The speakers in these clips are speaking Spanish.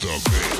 toque.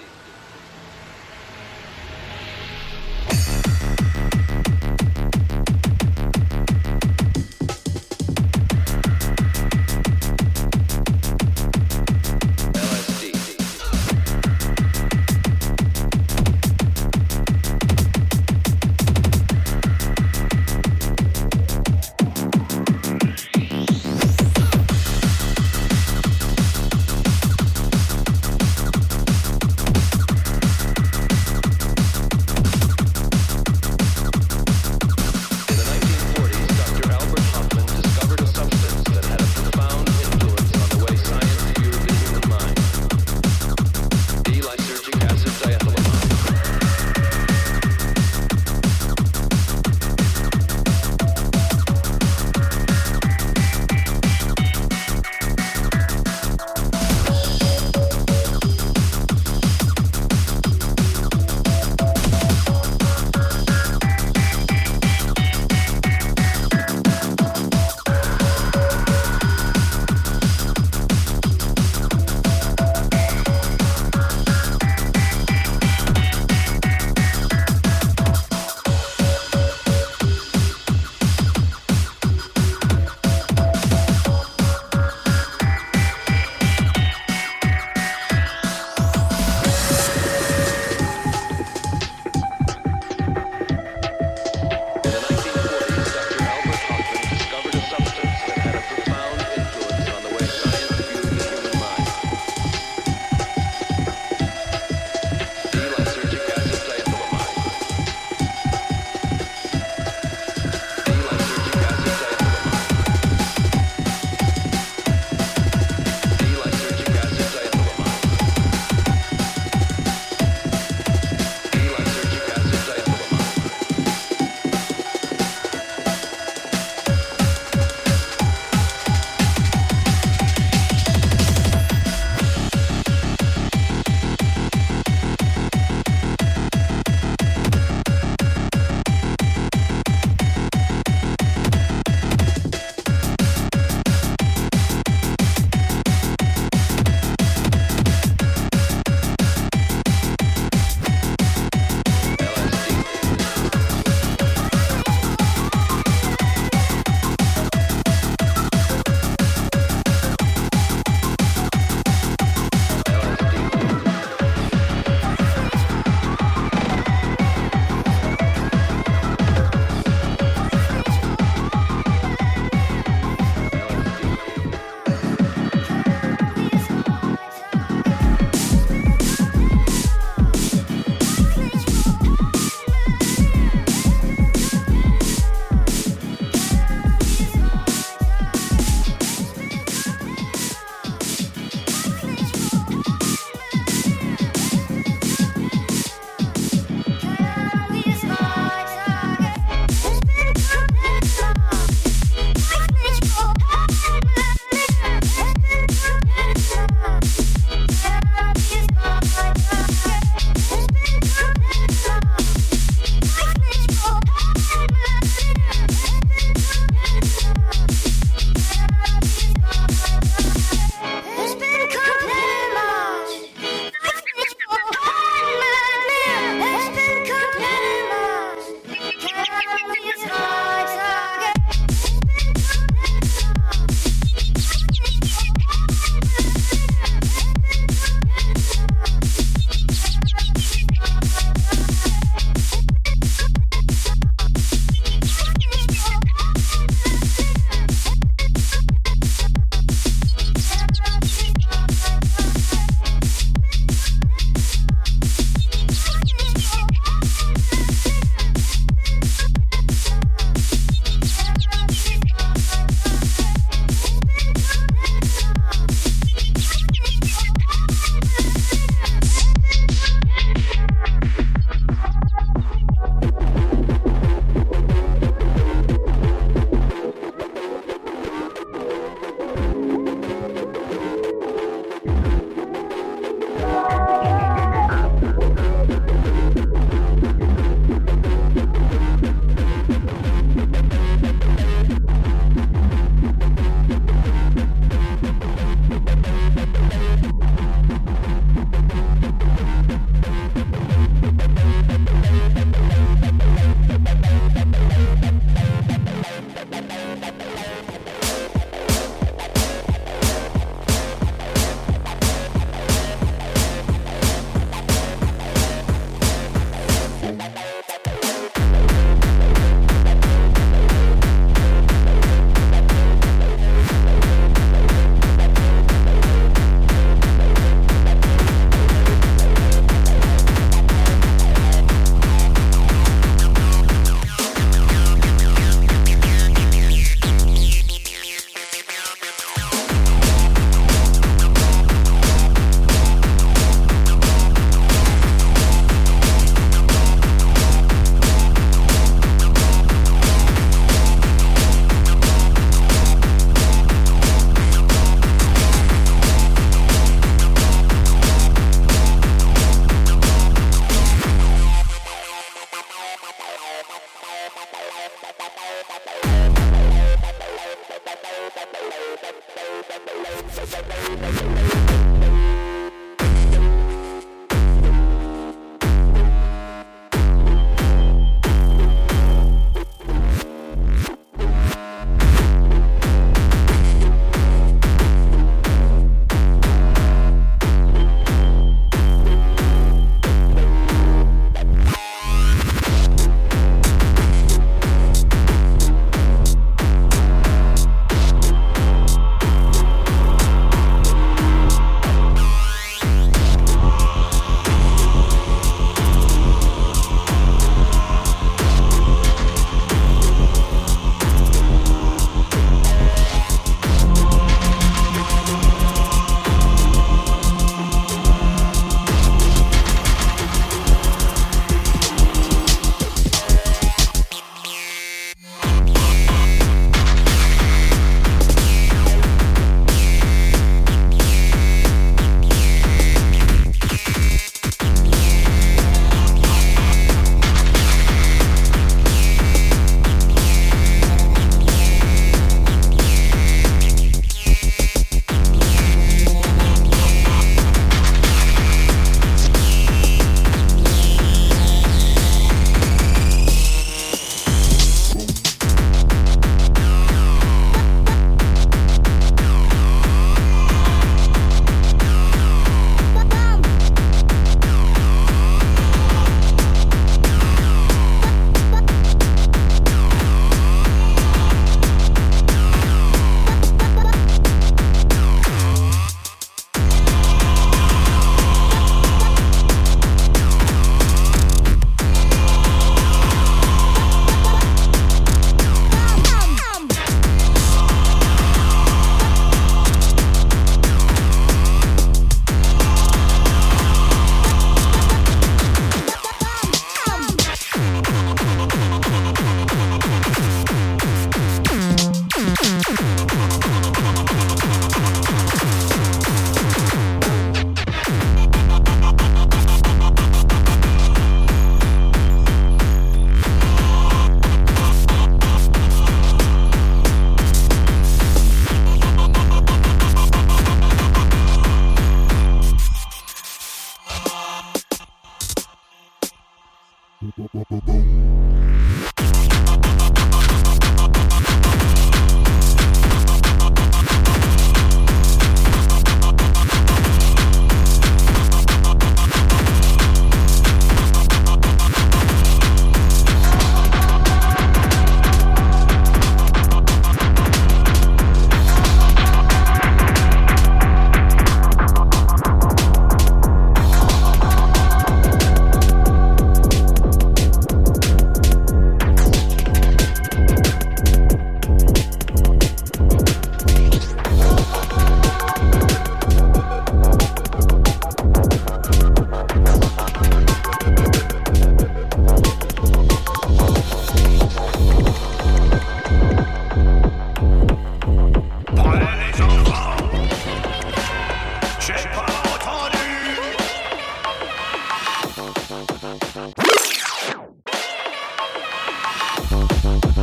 Thank you.